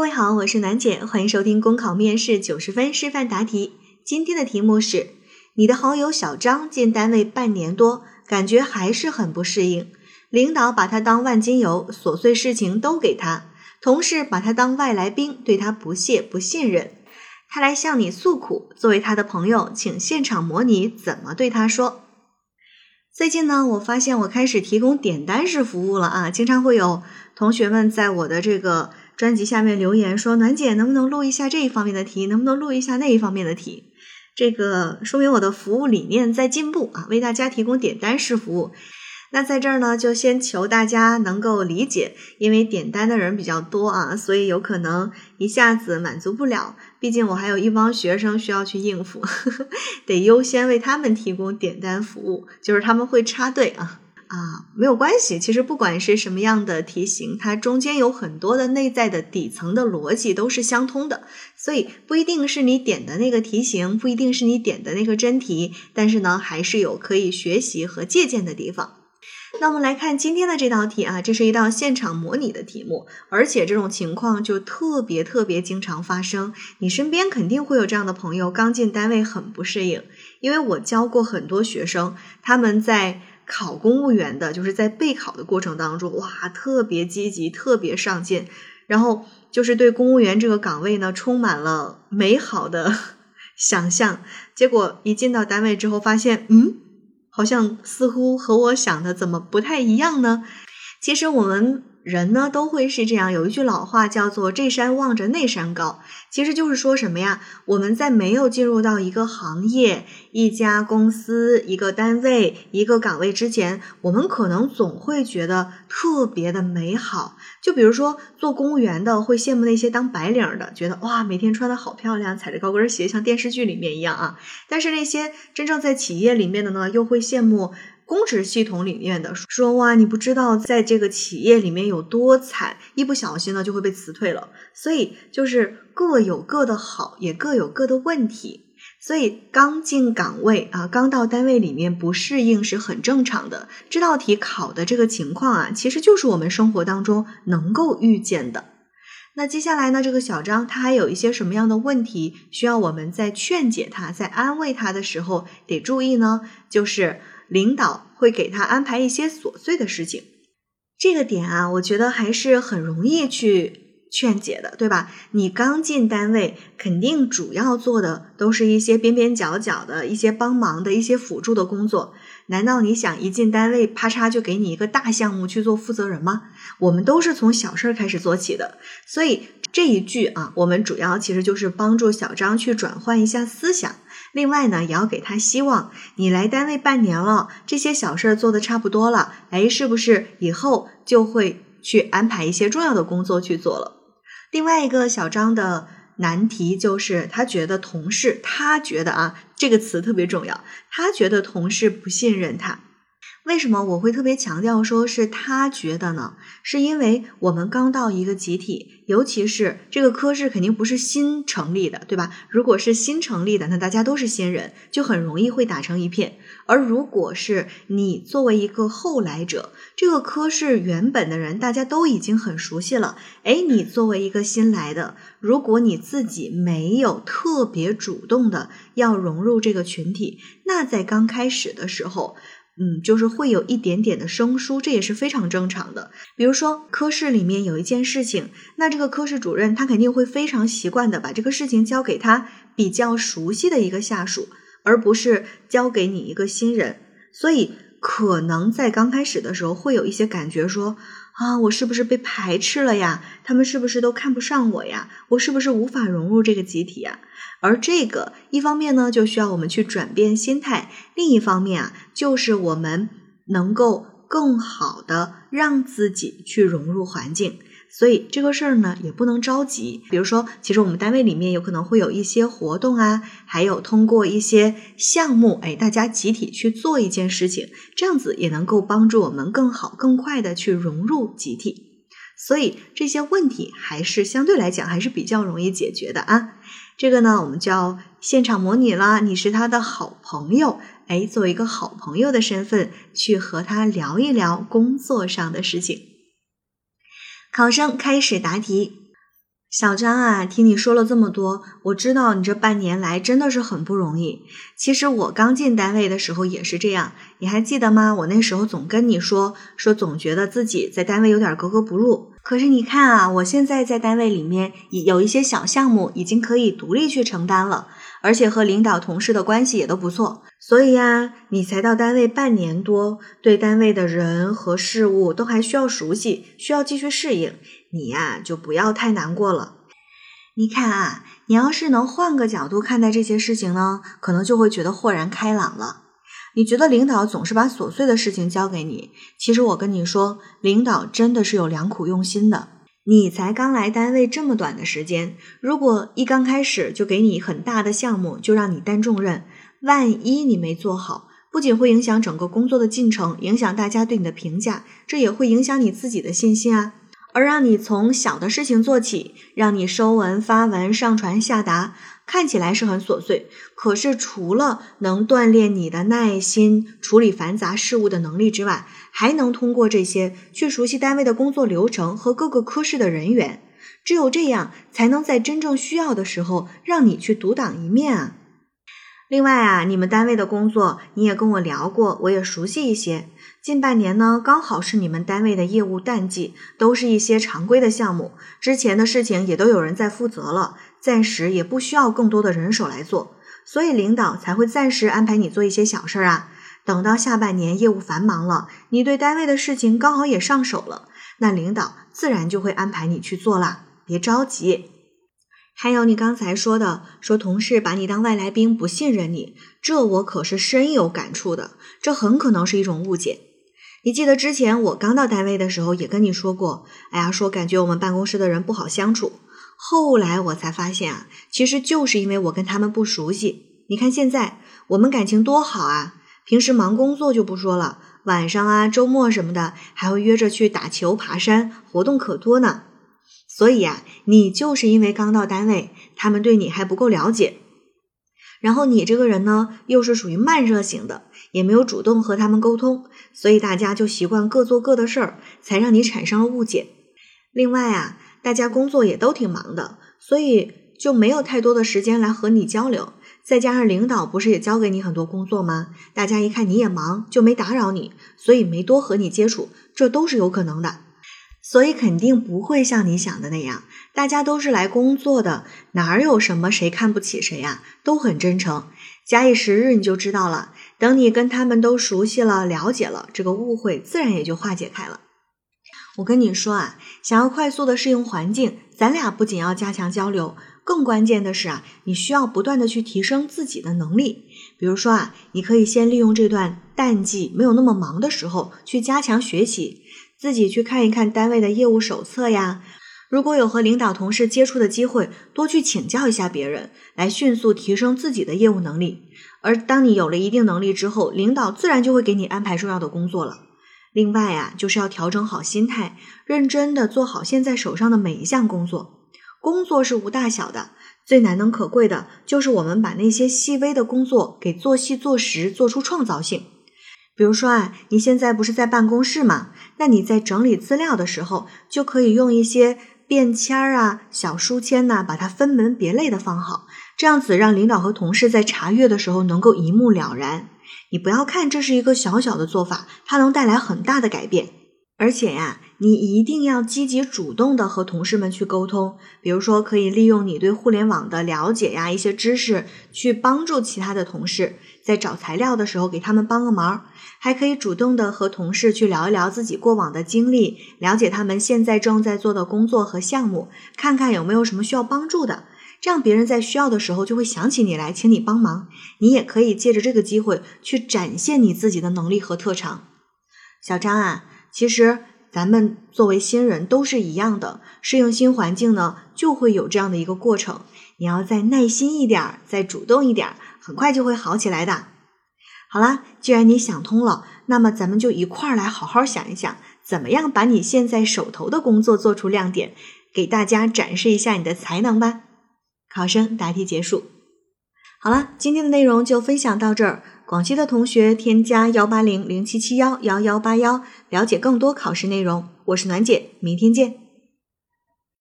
各位好，我是楠姐，欢迎收听公考面试九十分示范答题。今天的题目是：你的好友小张进单位半年多，感觉还是很不适应。领导把他当万金油，琐碎事情都给他；同事把他当外来兵，对他不屑不信任。他来向你诉苦，作为他的朋友，请现场模拟怎么对他说。最近呢，我发现我开始提供点单式服务了啊，经常会有同学们在我的这个。专辑下面留言说：“暖姐，能不能录一下这一方面的题？能不能录一下那一方面的题？这个说明我的服务理念在进步啊，为大家提供点单式服务。那在这儿呢，就先求大家能够理解，因为点单的人比较多啊，所以有可能一下子满足不了。毕竟我还有一帮学生需要去应付，得优先为他们提供点单服务，就是他们会插队啊。”啊，没有关系。其实不管是什么样的题型，它中间有很多的内在的底层的逻辑都是相通的，所以不一定是你点的那个题型，不一定是你点的那个真题，但是呢，还是有可以学习和借鉴的地方。那我们来看今天的这道题啊，这是一道现场模拟的题目，而且这种情况就特别特别经常发生。你身边肯定会有这样的朋友，刚进单位很不适应，因为我教过很多学生，他们在。考公务员的，就是在备考的过程当中，哇，特别积极，特别上进，然后就是对公务员这个岗位呢，充满了美好的 想象。结果一进到单位之后，发现，嗯，好像似乎和我想的怎么不太一样呢？其实我们。人呢都会是这样，有一句老话叫做“这山望着那山高”，其实就是说什么呀？我们在没有进入到一个行业、一家公司、一个单位、一个岗位之前，我们可能总会觉得特别的美好。就比如说做公务员的，会羡慕那些当白领的，觉得哇，每天穿的好漂亮，踩着高跟鞋，像电视剧里面一样啊。但是那些真正在企业里面的呢，又会羡慕。公职系统里面的说哇，你不知道在这个企业里面有多惨，一不小心呢就会被辞退了。所以就是各有各的好，也各有各的问题。所以刚进岗位啊，刚到单位里面不适应是很正常的。这道题考的这个情况啊，其实就是我们生活当中能够遇见的。那接下来呢，这个小张他还有一些什么样的问题需要我们在劝解他、在安慰他的时候得注意呢？就是。领导会给他安排一些琐碎的事情，这个点啊，我觉得还是很容易去劝解的，对吧？你刚进单位，肯定主要做的都是一些边边角角的一些帮忙的一些辅助的工作。难道你想一进单位，啪嚓就给你一个大项目去做负责人吗？我们都是从小事儿开始做起的，所以这一句啊，我们主要其实就是帮助小张去转换一下思想。另外呢，也要给他希望。你来单位半年了，这些小事儿做的差不多了，哎，是不是以后就会去安排一些重要的工作去做了？另外一个小张的难题就是，他觉得同事，他觉得啊，这个词特别重要，他觉得同事不信任他。为什么我会特别强调说是他觉得呢？是因为我们刚到一个集体，尤其是这个科室肯定不是新成立的，对吧？如果是新成立的，那大家都是新人，就很容易会打成一片。而如果是你作为一个后来者，这个科室原本的人大家都已经很熟悉了，哎，你作为一个新来的，如果你自己没有特别主动的要融入这个群体，那在刚开始的时候。嗯，就是会有一点点的生疏，这也是非常正常的。比如说科室里面有一件事情，那这个科室主任他肯定会非常习惯的把这个事情交给他比较熟悉的一个下属，而不是交给你一个新人。所以可能在刚开始的时候会有一些感觉说。啊，我是不是被排斥了呀？他们是不是都看不上我呀？我是不是无法融入这个集体呀？而这个一方面呢，就需要我们去转变心态；另一方面啊，就是我们能够更好的让自己去融入环境。所以这个事儿呢，也不能着急。比如说，其实我们单位里面有可能会有一些活动啊，还有通过一些项目，哎，大家集体去做一件事情，这样子也能够帮助我们更好、更快的去融入集体。所以这些问题还是相对来讲还是比较容易解决的啊。这个呢，我们叫现场模拟啦。你是他的好朋友，哎，作为一个好朋友的身份去和他聊一聊工作上的事情。考生开始答题。小张啊，听你说了这么多，我知道你这半年来真的是很不容易。其实我刚进单位的时候也是这样，你还记得吗？我那时候总跟你说，说总觉得自己在单位有点格格不入。可是你看啊，我现在在单位里面有一些小项目，已经可以独立去承担了，而且和领导同事的关系也都不错。所以呀，你才到单位半年多，对单位的人和事物都还需要熟悉，需要继续适应。你呀，就不要太难过了。你看啊，你要是能换个角度看待这些事情呢，可能就会觉得豁然开朗了。你觉得领导总是把琐碎的事情交给你，其实我跟你说，领导真的是有良苦用心的。你才刚来单位这么短的时间，如果一刚开始就给你很大的项目，就让你担重任，万一你没做好，不仅会影响整个工作的进程，影响大家对你的评价，这也会影响你自己的信心啊。而让你从小的事情做起，让你收文、发文、上传、下达，看起来是很琐碎，可是除了能锻炼你的耐心、处理繁杂事务的能力之外，还能通过这些去熟悉单位的工作流程和各个科室的人员。只有这样，才能在真正需要的时候让你去独当一面啊！另外啊，你们单位的工作你也跟我聊过，我也熟悉一些。近半年呢，刚好是你们单位的业务淡季，都是一些常规的项目，之前的事情也都有人在负责了，暂时也不需要更多的人手来做，所以领导才会暂时安排你做一些小事儿啊。等到下半年业务繁忙了，你对单位的事情刚好也上手了，那领导自然就会安排你去做啦，别着急。还有你刚才说的，说同事把你当外来兵，不信任你，这我可是深有感触的。这很可能是一种误解。你记得之前我刚到单位的时候也跟你说过，哎呀，说感觉我们办公室的人不好相处。后来我才发现啊，其实就是因为我跟他们不熟悉。你看现在我们感情多好啊，平时忙工作就不说了，晚上啊、周末什么的还会约着去打球、爬山，活动可多呢。所以呀，你就是因为刚到单位，他们对你还不够了解，然后你这个人呢，又是属于慢热型的，也没有主动和他们沟通，所以大家就习惯各做各的事儿，才让你产生了误解。另外啊，大家工作也都挺忙的，所以就没有太多的时间来和你交流。再加上领导不是也交给你很多工作吗？大家一看你也忙，就没打扰你，所以没多和你接触，这都是有可能的。所以肯定不会像你想的那样，大家都是来工作的，哪有什么谁看不起谁呀？都很真诚。假以时日，你就知道了。等你跟他们都熟悉了、了解了，这个误会自然也就化解开了。我跟你说啊，想要快速的适应环境，咱俩不仅要加强交流，更关键的是啊，你需要不断的去提升自己的能力。比如说啊，你可以先利用这段淡季没有那么忙的时候，去加强学习。自己去看一看单位的业务手册呀，如果有和领导同事接触的机会，多去请教一下别人，来迅速提升自己的业务能力。而当你有了一定能力之后，领导自然就会给你安排重要的工作了。另外啊，就是要调整好心态，认真的做好现在手上的每一项工作。工作是无大小的，最难能可贵的就是我们把那些细微的工作给做细做实，做出创造性。比如说啊，你现在不是在办公室吗？那你在整理资料的时候，就可以用一些便签儿啊、小书签呐，把它分门别类的放好，这样子让领导和同事在查阅的时候能够一目了然。你不要看这是一个小小的做法，它能带来很大的改变。而且呀，你一定要积极主动的和同事们去沟通，比如说可以利用你对互联网的了解呀，一些知识去帮助其他的同事，在找材料的时候给他们帮个忙，还可以主动的和同事去聊一聊自己过往的经历，了解他们现在正在做的工作和项目，看看有没有什么需要帮助的，这样别人在需要的时候就会想起你来，请你帮忙。你也可以借着这个机会去展现你自己的能力和特长。小张啊。其实咱们作为新人都是一样的，适应新环境呢，就会有这样的一个过程。你要再耐心一点，再主动一点，很快就会好起来的。好啦，既然你想通了，那么咱们就一块儿来好好想一想，怎么样把你现在手头的工作做出亮点，给大家展示一下你的才能吧。考生答题结束。好了，今天的内容就分享到这儿。广西的同学添加幺八零零七七幺幺幺八幺，了解更多考试内容。我是暖姐，明天见。